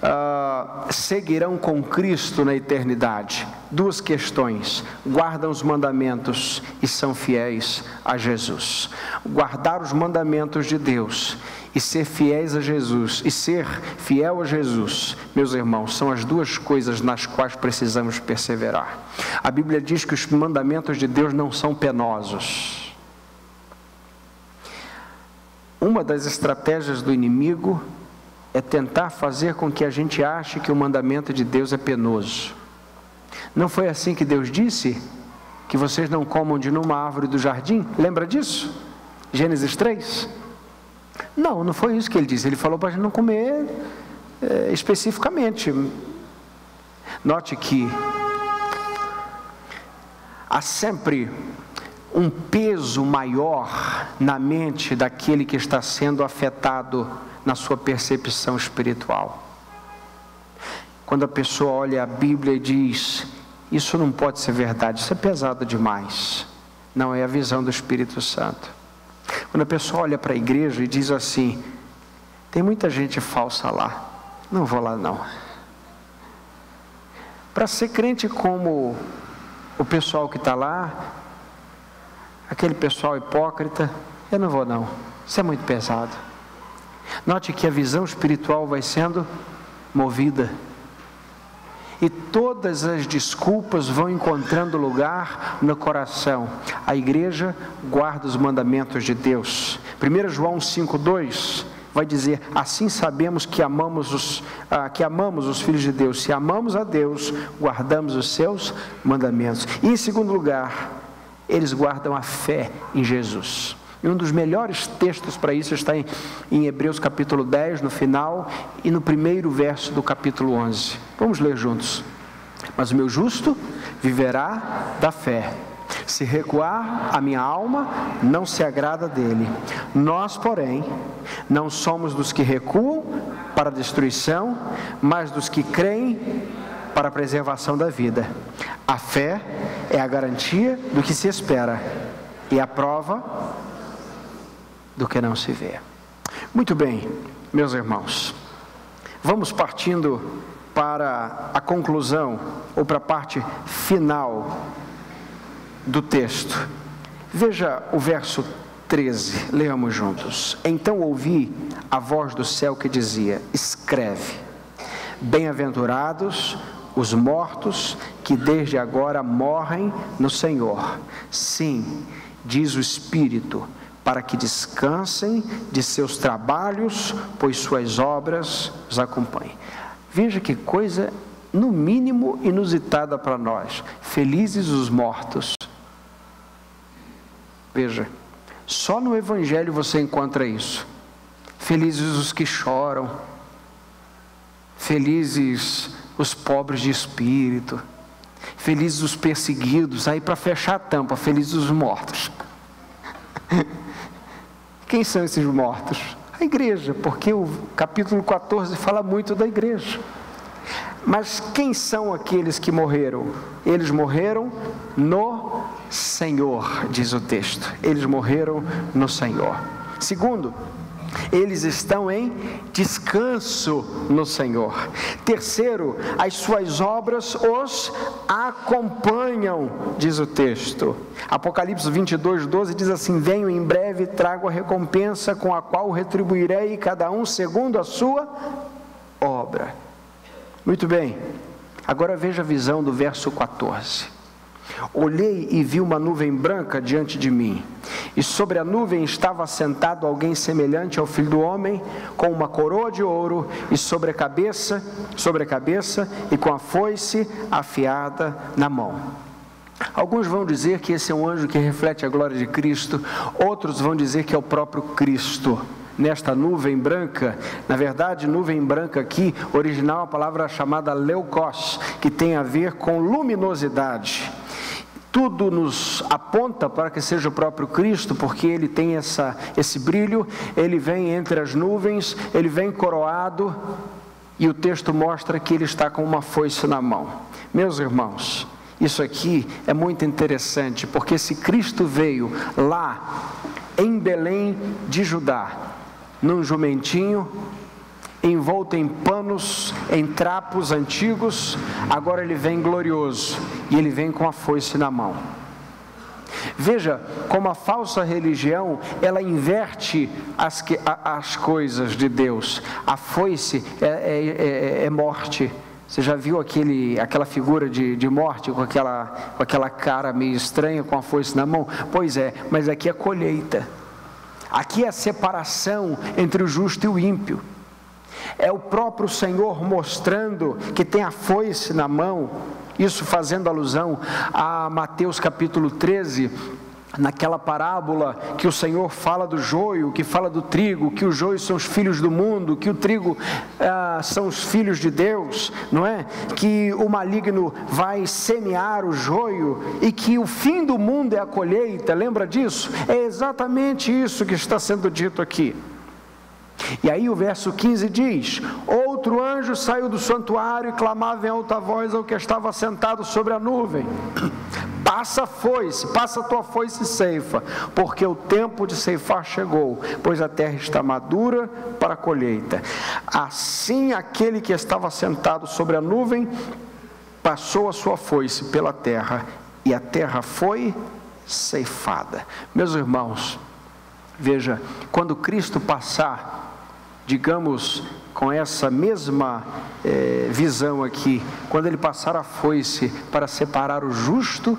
uh, seguirão com Cristo na eternidade? Duas questões: guardam os mandamentos e são fiéis a Jesus. Guardar os mandamentos de Deus e ser fiéis a Jesus, e ser fiel a Jesus, meus irmãos, são as duas coisas nas quais precisamos perseverar. A Bíblia diz que os mandamentos de Deus não são penosos. Uma das estratégias do inimigo é tentar fazer com que a gente ache que o mandamento de Deus é penoso. Não foi assim que Deus disse que vocês não comam de numa árvore do jardim? Lembra disso? Gênesis 3? Não, não foi isso que ele disse. Ele falou para a gente não comer é, especificamente. Note que há sempre um peso maior na mente daquele que está sendo afetado na sua percepção espiritual. Quando a pessoa olha a Bíblia e diz: Isso não pode ser verdade, isso é pesado demais. Não é a visão do Espírito Santo. Quando a pessoa olha para a igreja e diz assim: tem muita gente falsa lá, não vou lá não. Para ser crente como o pessoal que está lá, aquele pessoal hipócrita, eu não vou não, isso é muito pesado. Note que a visão espiritual vai sendo movida e todas as desculpas vão encontrando lugar no coração. A igreja guarda os mandamentos de Deus. 1 João 5,2 vai dizer: Assim sabemos que amamos, os, ah, que amamos os filhos de Deus. Se amamos a Deus, guardamos os seus mandamentos. E em segundo lugar, eles guardam a fé em Jesus. E um dos melhores textos para isso está em, em, Hebreus capítulo 10, no final, e no primeiro verso do capítulo 11. Vamos ler juntos. Mas o meu justo viverá da fé. Se recuar, a minha alma não se agrada dele. Nós, porém, não somos dos que recuam para a destruição, mas dos que creem para a preservação da vida. A fé é a garantia do que se espera e a prova do que não se vê. Muito bem, meus irmãos, vamos partindo para a conclusão ou para a parte final do texto. Veja o verso 13, leamos juntos. Então ouvi a voz do céu que dizia: Escreve, bem-aventurados os mortos que desde agora morrem no Senhor. Sim, diz o Espírito para que descansem de seus trabalhos, pois suas obras os acompanhem. Veja que coisa, no mínimo, inusitada para nós. Felizes os mortos. Veja, só no Evangelho você encontra isso. Felizes os que choram, felizes os pobres de espírito, felizes os perseguidos. Aí, para fechar a tampa, felizes os mortos. Quem são esses mortos? A igreja, porque o capítulo 14 fala muito da igreja. Mas quem são aqueles que morreram? Eles morreram no Senhor, diz o texto. Eles morreram no Senhor. Segundo, eles estão em descanso no Senhor. Terceiro, as suas obras os acompanham, diz o texto. Apocalipse 22, 12 diz assim: Venho em breve e trago a recompensa com a qual retribuirei cada um segundo a sua obra. Muito bem, agora veja a visão do verso 14. Olhei e vi uma nuvem branca diante de mim, e sobre a nuvem estava sentado alguém semelhante ao filho do homem, com uma coroa de ouro e sobre a cabeça, sobre a cabeça e com a foice afiada na mão. Alguns vão dizer que esse é um anjo que reflete a glória de Cristo, outros vão dizer que é o próprio Cristo nesta nuvem branca. Na verdade, nuvem branca aqui, original a palavra chamada leucos, que tem a ver com luminosidade. Tudo nos aponta para que seja o próprio Cristo, porque ele tem essa, esse brilho, ele vem entre as nuvens, ele vem coroado, e o texto mostra que ele está com uma foice na mão. Meus irmãos, isso aqui é muito interessante, porque se Cristo veio lá em Belém de Judá, num jumentinho, envolto em panos, em trapos antigos, agora ele vem glorioso e ele vem com a foice na mão. Veja como a falsa religião ela inverte as, as coisas de Deus. A foice é, é, é, é morte. Você já viu aquele, aquela figura de, de morte com aquela, com aquela cara meio estranha com a foice na mão? Pois é, mas aqui é colheita. Aqui é a separação entre o justo e o ímpio. É o próprio Senhor mostrando que tem a foice na mão, isso fazendo alusão a Mateus capítulo 13, naquela parábola que o Senhor fala do joio, que fala do trigo, que os joios são os filhos do mundo, que o trigo ah, são os filhos de Deus, não é? Que o maligno vai semear o joio e que o fim do mundo é a colheita, lembra disso? É exatamente isso que está sendo dito aqui. E aí o verso 15 diz: Outro anjo saiu do santuário e clamava em alta voz ao que estava sentado sobre a nuvem: Passa a foice, passa a tua foice e ceifa, porque o tempo de ceifar chegou, pois a terra está madura para a colheita. Assim aquele que estava sentado sobre a nuvem passou a sua foice pela terra, e a terra foi ceifada. Meus irmãos, veja, quando Cristo passar digamos, com essa mesma é, visão aqui, quando ele passar a foice para separar o justo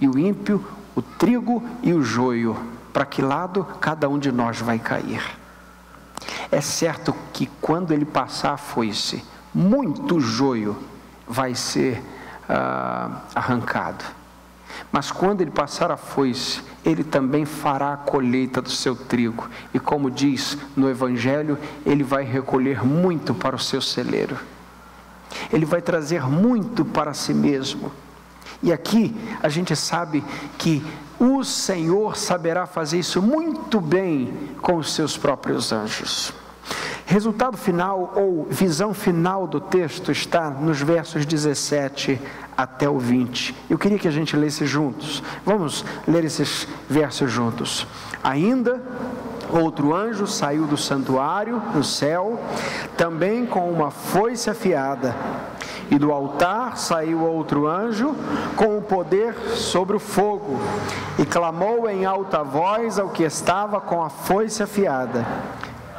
e o ímpio, o trigo e o joio, para que lado cada um de nós vai cair. É certo que quando ele passar a foice, muito joio vai ser ah, arrancado mas quando ele passar a foice, ele também fará a colheita do seu trigo. E como diz no Evangelho, ele vai recolher muito para o seu celeiro. Ele vai trazer muito para si mesmo. E aqui a gente sabe que o Senhor saberá fazer isso muito bem com os seus próprios anjos. Resultado final ou visão final do texto está nos versos 17 até o 20. Eu queria que a gente lesse juntos. Vamos ler esses versos juntos. Ainda outro anjo saiu do santuário no céu, também com uma foice afiada. E do altar saiu outro anjo com o poder sobre o fogo, e clamou em alta voz ao que estava com a foice afiada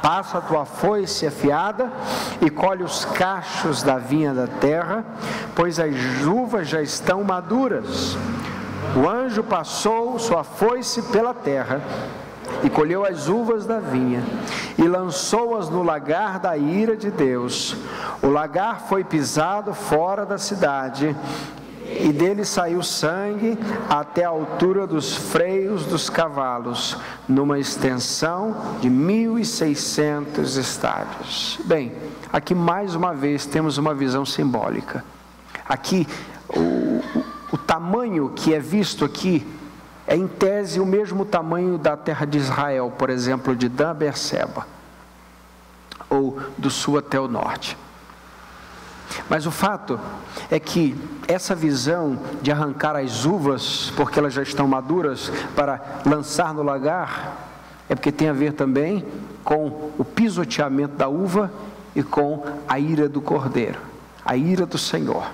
Passa a tua foice afiada e colhe os cachos da vinha da terra, pois as uvas já estão maduras. O anjo passou sua foice pela terra e colheu as uvas da vinha e lançou-as no lagar da ira de Deus. O lagar foi pisado fora da cidade e dele saiu sangue até a altura dos freios dos cavalos, numa extensão de 1.600 estádios. Bem, aqui mais uma vez temos uma visão simbólica. Aqui, o, o tamanho que é visto aqui é, em tese, o mesmo tamanho da terra de Israel, por exemplo, de Dan Berseba, ou do sul até o norte. Mas o fato é que essa visão de arrancar as uvas, porque elas já estão maduras, para lançar no lagar, é porque tem a ver também com o pisoteamento da uva e com a ira do cordeiro, a ira do Senhor.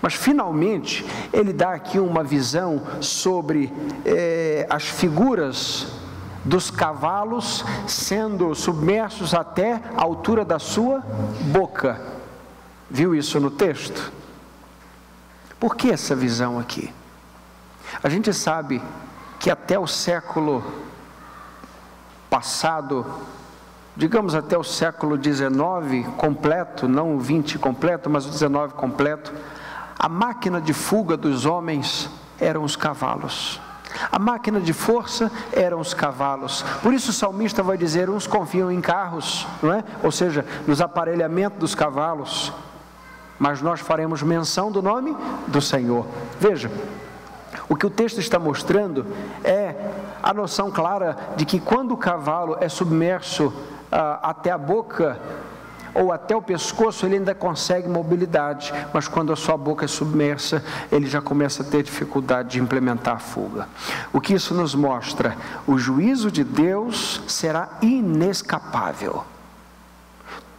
Mas finalmente ele dá aqui uma visão sobre eh, as figuras dos cavalos sendo submersos até a altura da sua boca Viu isso no texto? Por que essa visão aqui? A gente sabe que até o século passado, digamos até o século XIX completo, não o 20 completo, mas o 19 completo, a máquina de fuga dos homens eram os cavalos. A máquina de força eram os cavalos. Por isso o salmista vai dizer: uns confiam em carros, não é? Ou seja, nos aparelhamentos dos cavalos mas nós faremos menção do nome do Senhor. Veja, O que o texto está mostrando é a noção clara de que quando o cavalo é submerso ah, até a boca ou até o pescoço, ele ainda consegue mobilidade, mas quando a sua boca é submersa, ele já começa a ter dificuldade de implementar a fuga. O que isso nos mostra? O juízo de Deus será inescapável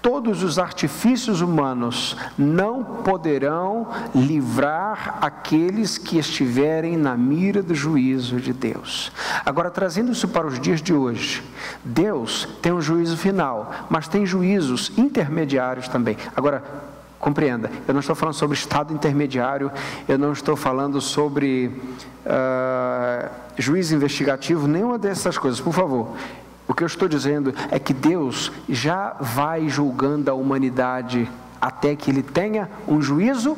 todos os artifícios humanos não poderão livrar aqueles que estiverem na mira do juízo de Deus. Agora, trazendo isso para os dias de hoje, Deus tem um juízo final, mas tem juízos intermediários também. Agora, compreenda, eu não estou falando sobre estado intermediário, eu não estou falando sobre uh, juiz investigativo, nenhuma dessas coisas, por favor. O que eu estou dizendo é que Deus já vai julgando a humanidade até que ele tenha um juízo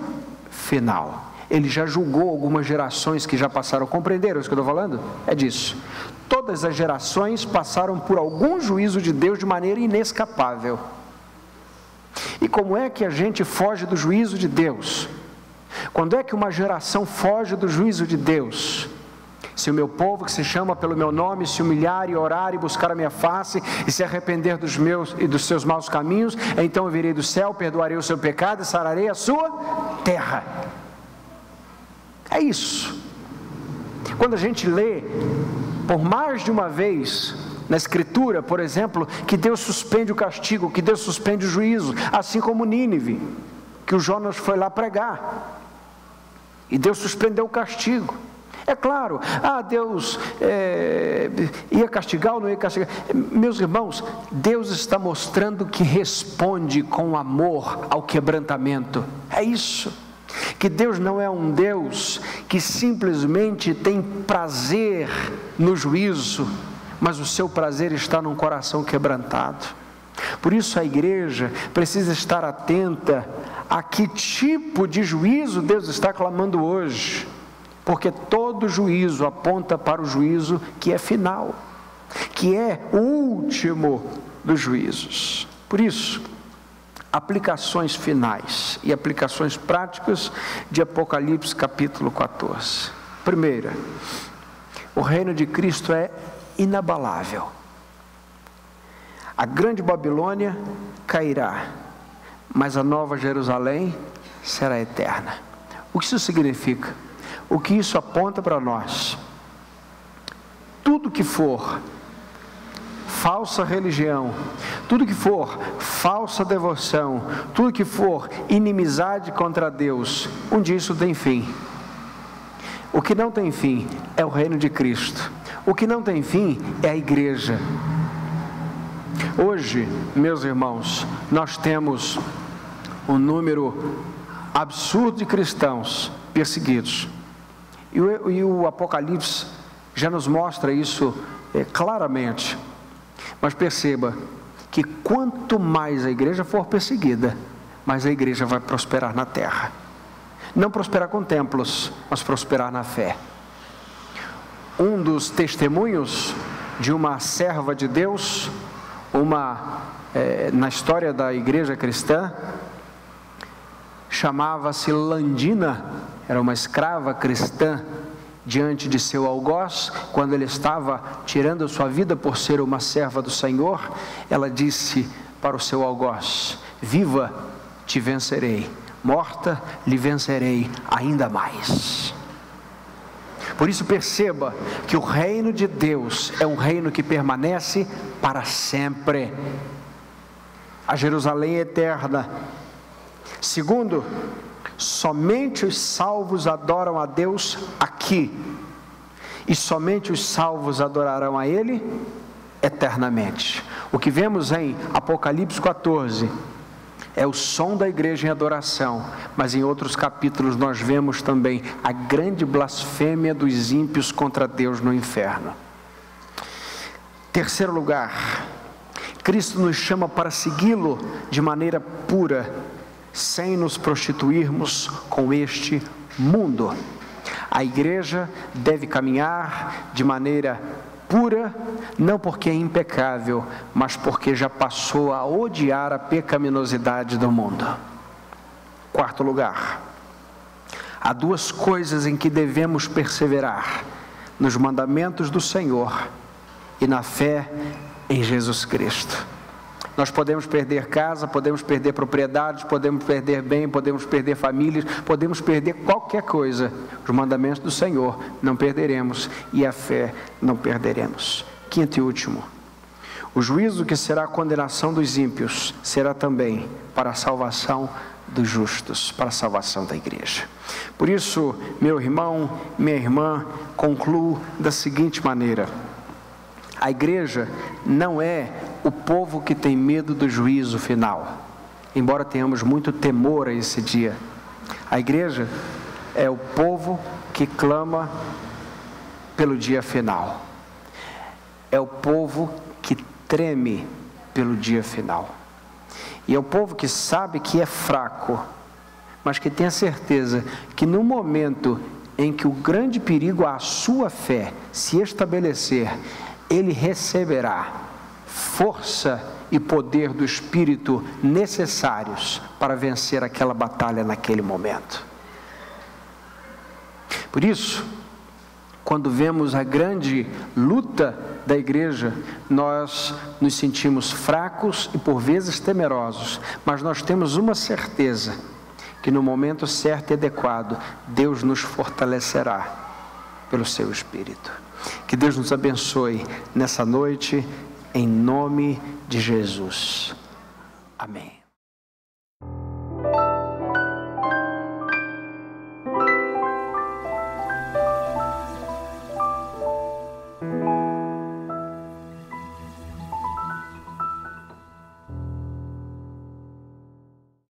final. Ele já julgou algumas gerações que já passaram. Compreenderam isso que eu estou falando? É disso. Todas as gerações passaram por algum juízo de Deus de maneira inescapável. E como é que a gente foge do juízo de Deus? Quando é que uma geração foge do juízo de Deus? Se o meu povo, que se chama pelo meu nome, se humilhar e orar e buscar a minha face e se arrepender dos meus e dos seus maus caminhos, então eu virei do céu, perdoarei o seu pecado e sararei a sua terra. É isso. Quando a gente lê por mais de uma vez na Escritura, por exemplo, que Deus suspende o castigo, que Deus suspende o juízo, assim como Nínive, que o Jonas foi lá pregar. E Deus suspendeu o castigo. É claro, ah, Deus é, ia castigar ou não ia castigar. Meus irmãos, Deus está mostrando que responde com amor ao quebrantamento. É isso. Que Deus não é um Deus que simplesmente tem prazer no juízo, mas o seu prazer está num coração quebrantado. Por isso a igreja precisa estar atenta a que tipo de juízo Deus está clamando hoje porque todo juízo aponta para o juízo que é final, que é o último dos juízos. Por isso, aplicações finais e aplicações práticas de Apocalipse capítulo 14. Primeira, o reino de Cristo é inabalável. A grande Babilônia cairá, mas a nova Jerusalém será eterna. O que isso significa? O que isso aponta para nós? Tudo que for falsa religião, tudo que for falsa devoção, tudo que for inimizade contra Deus, um dia isso tem fim. O que não tem fim é o reino de Cristo. O que não tem fim é a igreja. Hoje, meus irmãos, nós temos um número absurdo de cristãos perseguidos. E o, e o Apocalipse já nos mostra isso é, claramente. Mas perceba que quanto mais a igreja for perseguida, mais a igreja vai prosperar na terra. Não prosperar com templos, mas prosperar na fé. Um dos testemunhos de uma serva de Deus, uma é, na história da igreja cristã, chamava-se Landina era uma escrava cristã diante de seu algoz, quando ele estava tirando a sua vida por ser uma serva do Senhor, ela disse para o seu algoz: Viva, te vencerei, morta, lhe vencerei ainda mais. Por isso, perceba que o reino de Deus é um reino que permanece para sempre. A Jerusalém é eterna. Segundo, Somente os salvos adoram a Deus aqui, e somente os salvos adorarão a Ele eternamente. O que vemos em Apocalipse 14 é o som da igreja em adoração, mas em outros capítulos nós vemos também a grande blasfêmia dos ímpios contra Deus no inferno. Terceiro lugar, Cristo nos chama para segui-lo de maneira pura sem nos prostituirmos com este mundo. A igreja deve caminhar de maneira pura, não porque é impecável, mas porque já passou a odiar a pecaminosidade do mundo. Quarto lugar, Há duas coisas em que devemos perseverar: nos mandamentos do Senhor e na fé em Jesus Cristo. Nós podemos perder casa, podemos perder propriedades, podemos perder bem, podemos perder famílias, podemos perder qualquer coisa. Os mandamentos do Senhor não perderemos e a fé não perderemos. Quinto e último. O juízo que será a condenação dos ímpios será também para a salvação dos justos, para a salvação da igreja. Por isso, meu irmão, minha irmã, concluo da seguinte maneira: a igreja não é o povo que tem medo do juízo final, embora tenhamos muito temor a esse dia. A igreja é o povo que clama pelo dia final, é o povo que treme pelo dia final, e é o povo que sabe que é fraco, mas que tem a certeza que no momento em que o grande perigo à sua fé se estabelecer, ele receberá força e poder do Espírito necessários para vencer aquela batalha naquele momento. Por isso, quando vemos a grande luta da igreja, nós nos sentimos fracos e por vezes temerosos, mas nós temos uma certeza: que no momento certo e adequado, Deus nos fortalecerá pelo seu Espírito. Que Deus nos abençoe nessa noite, em nome de Jesus. Amém.